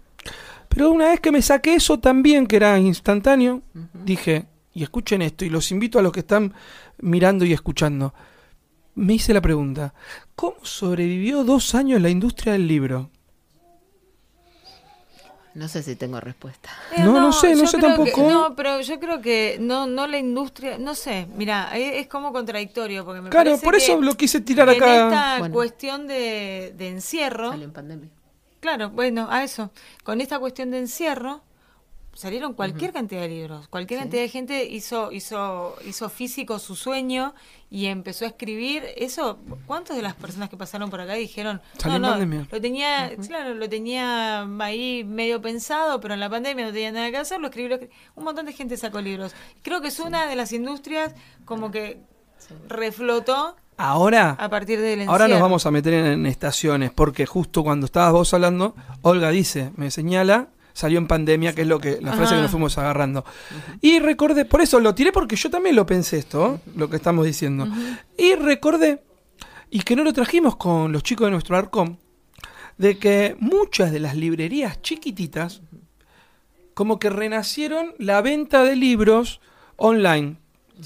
Pero una vez que me saqué eso también, que era instantáneo, dije, y escuchen esto, y los invito a los que están mirando y escuchando. Me hice la pregunta, ¿cómo sobrevivió dos años la industria del libro? No sé si tengo respuesta. Eh, no, no, sé, no sé tampoco. no, pero yo creo que no, no la industria, no sé, mira, es, como contradictorio porque me Claro, por eso lo quise tirar acá. En esta cuestión de, de encierro. Salió en pandemia. Claro, bueno, a eso. Con esta cuestión de encierro, salieron cualquier cantidad de libros, cualquier cantidad de gente hizo hizo hizo físico su sueño y empezó a escribir. Eso. ¿Cuántas de las personas que pasaron por acá dijeron no no lo tenía claro lo tenía ahí medio pensado, pero en la pandemia no tenía nada que hacer, lo escribió, un montón de gente sacó libros. Creo que es una de las industrias como que reflotó Ahora, a partir del ahora nos vamos a meter en, estaciones, porque justo cuando estabas vos hablando, Olga dice, me señala salió en pandemia, que es lo que la frase que nos fuimos agarrando. Y recordé, por eso lo tiré porque yo también lo pensé esto, lo que estamos diciendo. Y recordé, y que no lo trajimos con los chicos de nuestro ARCOM, de que muchas de las librerías chiquititas, como que renacieron la venta de libros online.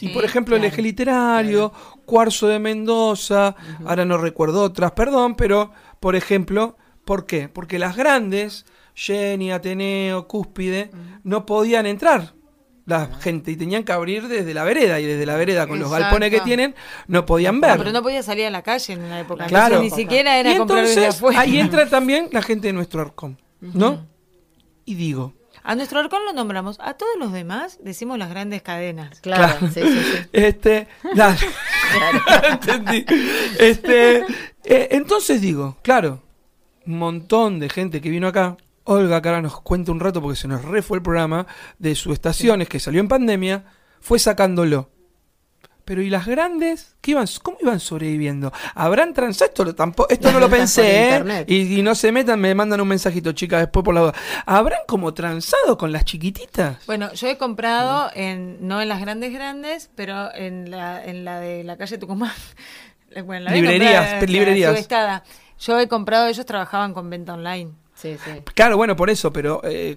y por ejemplo, el eje literario, Cuarzo de Mendoza, ahora no recuerdo otras, perdón, pero por ejemplo, ¿por qué? Porque las grandes Jenny, Ateneo, Cúspide, no podían entrar la gente y tenían que abrir desde la vereda y desde la vereda con los galpones que tienen no podían ver. pero no podía salir a la calle en una época. Claro. ni siquiera era y comprar desde afuera. Ahí entra también la gente de nuestro arcón, ¿no? Y digo, a nuestro arcón lo nombramos, a todos los demás decimos las grandes cadenas. Claro, Sí, sí, sí. Este, claro. Entendí. Este, eh, entonces digo, claro, un montón de gente que vino acá Olga, que ahora nos cuenta un rato porque se nos re fue el programa, de sus estaciones que salió en pandemia, fue sacándolo. Pero ¿y las grandes? ¿Qué iban, ¿Cómo iban sobreviviendo? ¿Habrán transado? Esto, tampoco, esto no lo pensé, ¿eh? Y, no se metan, me mandan un mensajito, chicas, después por la duda. ¿Habrán como transado con las chiquititas? Bueno, yo he comprado, en no en las grandes grandes, pero en la, en la de la calle Tucumán. Bueno, librerías, librerías. Yo he comprado, ellos trabajaban con venta online. Claro, bueno, por eso, pero eh,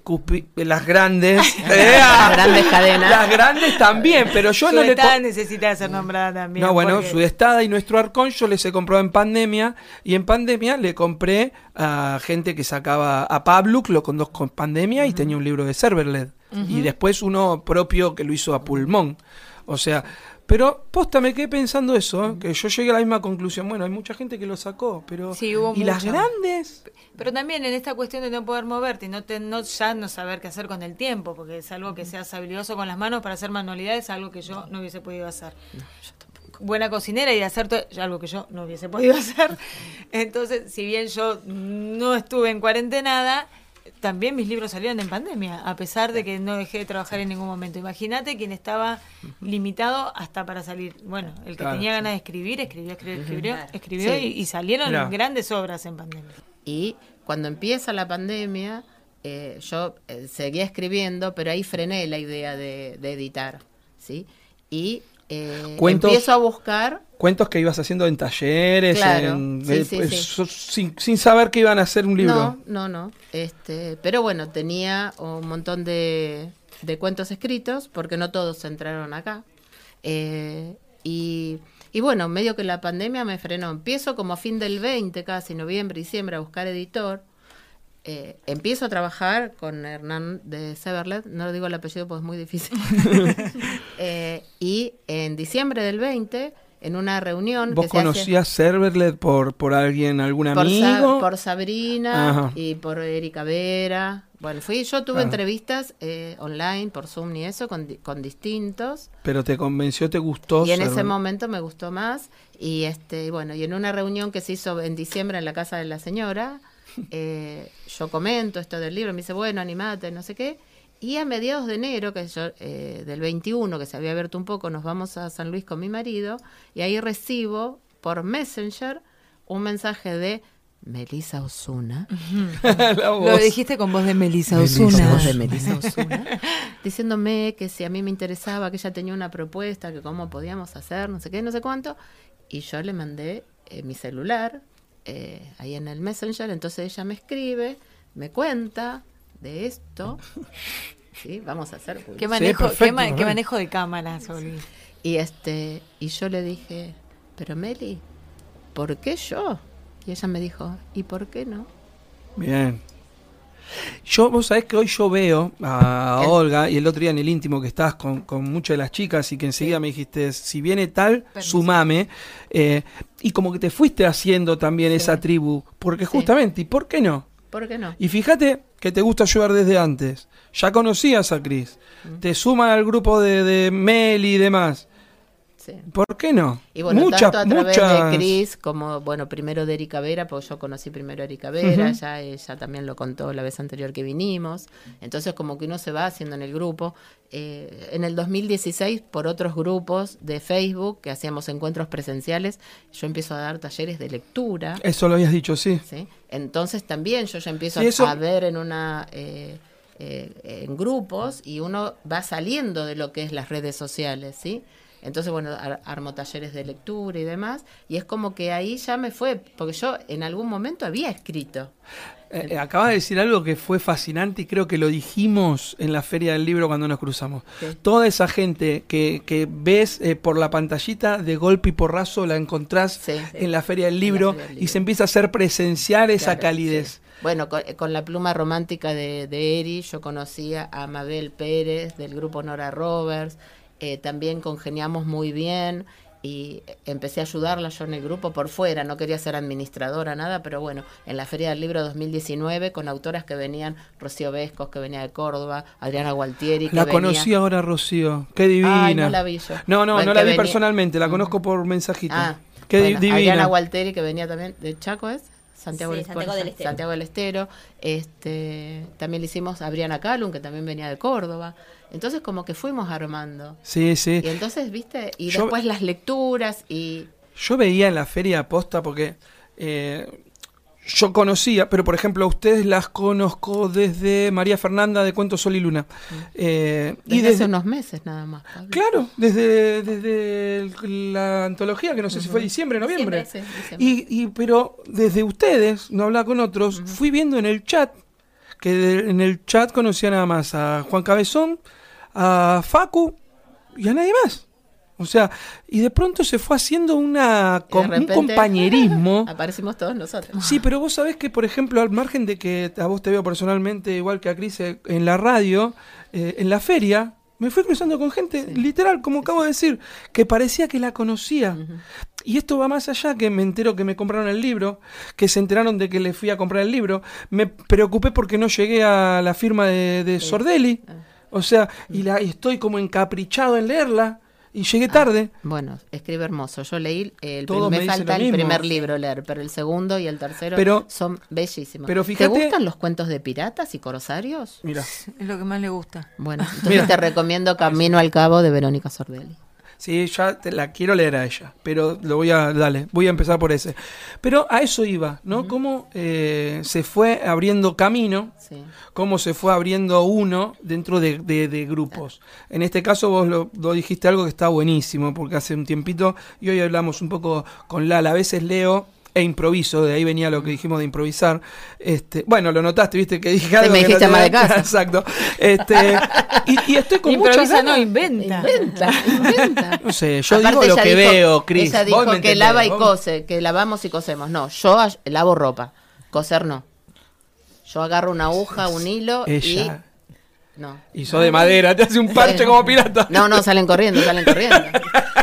las grandes. Eh, las grandes cadenas. Las grandes también, pero yo no le. necesita ser nombrada también. No, bueno, su Sudestada y nuestro Arcón yo les he comprado en pandemia. Y en pandemia le compré a gente que sacaba. A Pablo, lo conduzco en pandemia y tenía un libro de Serverled. Y después uno propio que lo hizo a pulmón. O sea, pero posta me quedé pensando eso, ¿eh? que yo llegué a la misma conclusión. Bueno, hay mucha gente que lo sacó, pero ¿y las grandes? Pero también en esta cuestión de no poder moverte y no, no ya no saber qué hacer con el tiempo, porque es algo que seas habilidoso con las manos para hacer manualidades, algo que yo no hubiese podido hacer. Buena cocinera y hacer todo, algo que yo no hubiese podido hacer. Entonces, si bien yo no estuve en cuarentena también mis libros salieron en pandemia, a pesar de que no dejé de trabajar en ningún momento. Imagínate quien estaba limitado hasta para salir. Bueno, el que tenía ganas de escribir, escribió, escribió, escribió, escribió y, salieron grandes obras en pandemia. Y cuando empieza la pandemia, eh, yo eh, seguía escribiendo, pero ahí frené la idea de, editar, ¿sí? Y eh, empiezo a buscar cuentos que ibas haciendo en talleres, Sin, saber que iban a hacer un libro. No, no, no. Este, pero bueno, tenía un montón de, de cuentos escritos, porque no todos entraron acá. Eh, y, y, bueno, medio que la pandemia me frenó. Empiezo como a fin del 20, casi noviembre, diciembre, a buscar editor. Eh, empiezo a trabajar con Hernán de Severlet, no lo digo el apellido porque es muy difícil. Eh, y en diciembre del 20 en una reunión. ¿Vos conocías Serverlet por, por alguien, algún amigo? por Sabrina y por Erika Vera. Bueno, fui, yo tuve entrevistas eh, online por Zoom y eso con, con, distintos. Pero te convenció, te gustó. Y en ese momento me gustó más. Y este, bueno, y en una reunión que se hizo en diciembre en la casa de la señora, eh, yo comento esto del libro, me dice, bueno, animate, no sé qué. Y a mediados de enero, que yo, eh, del 21, que se había abierto un poco, nos vamos a San Luis con mi marido y ahí recibo por Messenger un mensaje de Melissa Osuna. Lo dijiste con voz de Melissa Osuna. voz de Melissa Osuna. diciéndome que si a mí me interesaba, que ella tenía una propuesta, que cómo podíamos hacer, no sé qué, no sé cuánto. Y yo le mandé eh, mi celular eh, ahí en el Messenger. Entonces ella me escribe, me cuenta de esto. Sí, vamos a hacer. ¿Qué manejo, ¿qué, manejo de cámaras, Y este, y yo le dije, pero Meli, ¿por qué yo? Y ella me dijo, ¿y por qué no? Bien. Yo, vos sabés que hoy yo veo a Olga y el otro día en el íntimo que estás con, muchas de las chicas y que enseguida me dijiste, si viene tal, sumame. Eh, y como que te fuiste haciendo también esa tribu, porque justamente, ¿y por qué no? ¿Por qué no? Y fíjate que te gusta ayudar desde antes. Ya conocías a Cris. Mm. Te suman al grupo de, de Mel y demás. ¿Por qué no? Y bueno, tanto a través de Cris como, bueno, primero de Erika Vera, porque yo conocí primero a Erika Vera, ya ella también lo contó la vez anterior que vinimos. Entonces, como que uno se va haciendo en el grupo. Eh, en el 2016, por otros grupos de Facebook que hacíamos encuentros presenciales, yo empiezo a dar talleres de lectura. Eso lo habías dicho, sí. Entonces, también yo ya empiezo a ver en una. Eh, eh, en grupos y uno va saliendo de lo que es las redes sociales, ¿sí? Entonces, bueno, armo talleres de lectura y demás, y es como que ahí ya me fue, porque yo en algún momento había escrito. Eh, eh acabas de decir algo que fue fascinante y creo que lo dijimos en la feria del libro cuando nos cruzamos. Toda esa gente que, que ves eh, por la pantallita de golpe y porrazo la encontrás en la feria del libro, y se empieza a hacer presenciar esa calidez. Bueno, con, la pluma romántica de, de Eri, yo conocía a Mabel Pérez del grupo Nora Roberts, eh, también congeniamos muy bien y empecé a ayudarla yo en el grupo por fuera, no quería ser administradora, nada, pero bueno, en la Feria del Libro 2019 con autoras que venían, Rocío Vescos, que venía de Córdoba, Adriana Gualtieri. Que la conocí ahora, Rocío, qué divina. no la vi yo. No, no, no la vi personalmente, la mm. conozco por mensajito. Ah, qué divina. Adriana Gualtieri, que venía también de Chaco, ¿es? Santiago, del, Estero. Santiago del Estero. Este, también le hicimos a Briana Calum, que también venía de Córdoba. Entonces como que fuimos armando. Sí, sí. Y entonces, viste, y después las lecturas y... Yo veía en la feria aposta porque eh, yo conocía, pero por ejemplo a ustedes las conozco desde María Fernanda de Cuentos Sol y Luna. Mm. Eh, desde y desde hace unos meses nada más. Claro, desde, desde la antología, que no sé si fue diciembre, noviembre. Y, pero desde ustedes, no hablaba con otros, fui viendo en el chat, que en el chat conocía nada más a Juan Cabezón, a Facu y a nadie más. O sea, y de pronto se fue haciendo una un compañerismo. Aparecimos todos nosotros. Sí, pero vos sabés que, por ejemplo, al margen de que a vos te veo personalmente, igual que a Cris, eh, en la radio, eh, en la feria, me fui cruzando con gente, literal, como acabo de decir, que parecía que la conocía. Y esto va más allá, que me entero que me compraron el libro, que se enteraron de que le fui a comprar el libro. Me preocupé porque no llegué a la firma de, de Sordelli. Ah. O sea, y, la, estoy como encaprichado en leerla. Y llegué tarde. Bueno, escribe hermoso. Yo leí, el me, falta el primer libro leer, pero el segundo y el tercero son bellísimos. Pero ¿Te gustan los cuentos de piratas y corsarios? Mira. Es lo que más le gusta. Bueno, entonces te recomiendo Camino al Cabo de Verónica Sordelli. Sí, ya te la quiero leer a ella, pero lo voy a, dale, voy a empezar por ese. Pero a eso iba, ¿no? Cómo eh, se fue abriendo camino, cómo se fue abriendo uno dentro de, de, grupos. En este caso vos lo, dijiste algo que está buenísimo, porque hace un tiempito, y hoy hablamos un poco con Lala, a veces leo e improviso, de ahí venía lo que dijimos de improvisar. Este, bueno, lo notaste, viste que dije algo. me dijiste más de casa. Exacto. Este, y, estoy con Improvisa no, inventa. Inventa, inventa. No sé, yo digo lo que veo, Cris. Ella dijo que lava y cose, que lavamos y cosemos. No, yo lavo ropa, coser no. Yo agarro una aguja, un hilo y no. Hizo de madera, te hace un parche como pirata. No, no, salen corriendo, salen corriendo.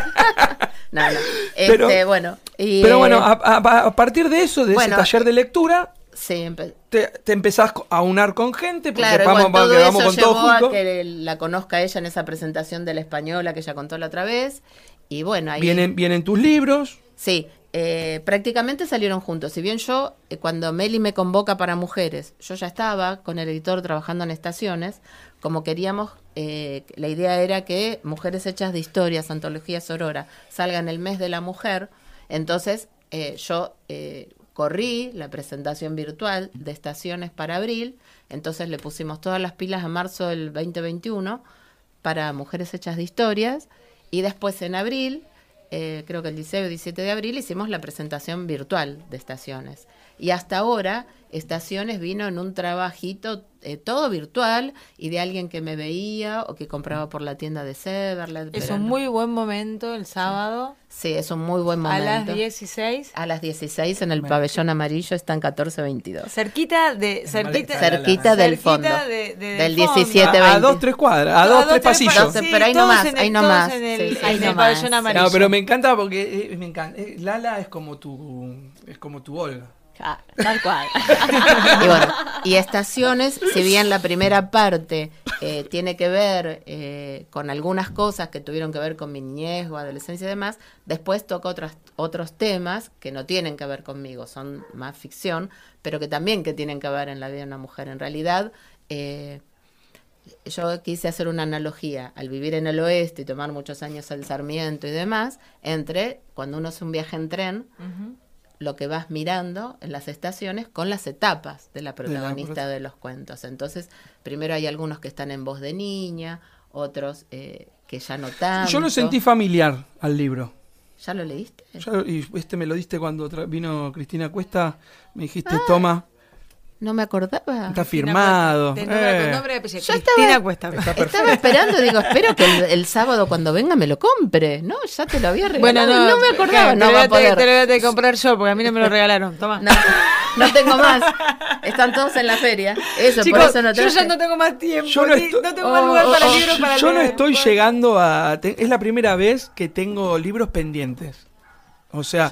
no, no. Este, pero, bueno. pero bueno, a, partir de eso, de ese taller de lectura, sí, te, te, empezás a unar con gente, porque claro, vamos, todo eso vamos con llevó a que la conozca ella en esa presentación de la española que ella contó la otra vez. Y bueno, ahí... Vienen, vienen tus libros. Sí, eh, prácticamente salieron juntos. Si bien yo, eh, cuando Meli me convoca para mujeres, yo ya estaba con el editor trabajando en estaciones, como queríamos, eh, la idea era que Mujeres Hechas de Historias, Antología Sorora, salgan el mes de la mujer. Entonces yo corrí la presentación virtual de estaciones para abril, entonces le pusimos todas las pilas a marzo del 2021 para Mujeres Hechas de Historias y después en abril eh, creo que el 16 o 17 de abril, hicimos la presentación virtual de estaciones. Y hasta ahora, Estaciones vino en un trabajito eh, todo virtual y de alguien que me veía o que compraba por la tienda de Severland. Es un muy buen momento el sábado. Sí, es un muy buen momento. A las 16. A las 16 en el pabellón amarillo están 14.22. Cerquita de cerquita, cerquita del fondo. del 17 a, a, dos tres cuadras, a, dos, tres pasillos. pero ahí nomás, ahí nomás. En el pabellón amarillo. No, pero me encanta porque eh, me encanta. Eh, Lala es como tu es como tu Olga tal cual. y bueno, y estaciones, si bien la primera parte eh, tiene que ver eh, con algunas cosas que tuvieron que ver con mi niñez o adolescencia y demás, después toca otros, otros temas que no tienen que ver conmigo, son más ficción, pero que también que tienen que ver en la vida de una mujer. En realidad, eh, yo quise hacer una analogía al vivir en el oeste y tomar muchos años al Sarmiento y demás, entre cuando uno hace un viaje en tren, lo que vas mirando en las estaciones con las etapas de la protagonista de, los cuentos. Entonces, primero hay algunos que están en voz de niña, otros eh, que ya no tanto. Yo lo sentí familiar al libro. ¿Ya lo leíste? y este me lo diste cuando vino Cristina Cuesta, me dijiste, ah. toma, no me acordaba. Está firmado. Eh. nombre Yo estaba, Cuesta. estaba esperando, digo, espero que el, sábado cuando venga me lo compre. No, ya te lo había regalado. Bueno, no, me acordaba. no va a poder. Te, lo voy a tener que comprar yo porque a mí no me lo regalaron. Toma. No, tengo más. Están todos en la feria. Eso, por eso no Yo ya no tengo más tiempo. Yo no, no tengo más lugar para oh, libros para Yo no estoy llegando a. es la primera vez que tengo libros pendientes. O sea,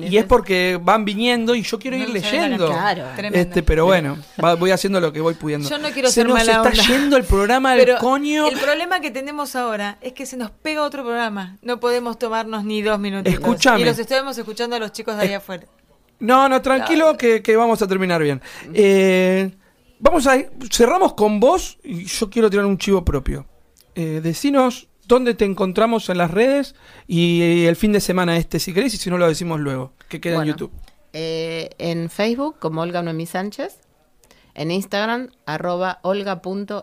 y es porque van viniendo y yo quiero ir leyendo. Claro. Este, pero bueno, voy haciendo lo que voy pudiendo. Yo no quiero se ser nos está yendo el programa del coño. El problema que tenemos ahora es que se nos pega otro programa. No podemos tomarnos ni dos minutos. Escúchame. Y los estamos escuchando a los chicos de ahí afuera. No, no, tranquilo que, vamos a terminar bien. Eh, vamos a cerramos con vos y yo quiero tirar un chivo propio. Eh, decinos dónde te encontramos en las redes y el fin de semana este, si querés, y si no lo decimos luego, que queda en YouTube. Eh, en Facebook como Olga Noemí Sánchez, en Instagram arroba olga.n.sánchez.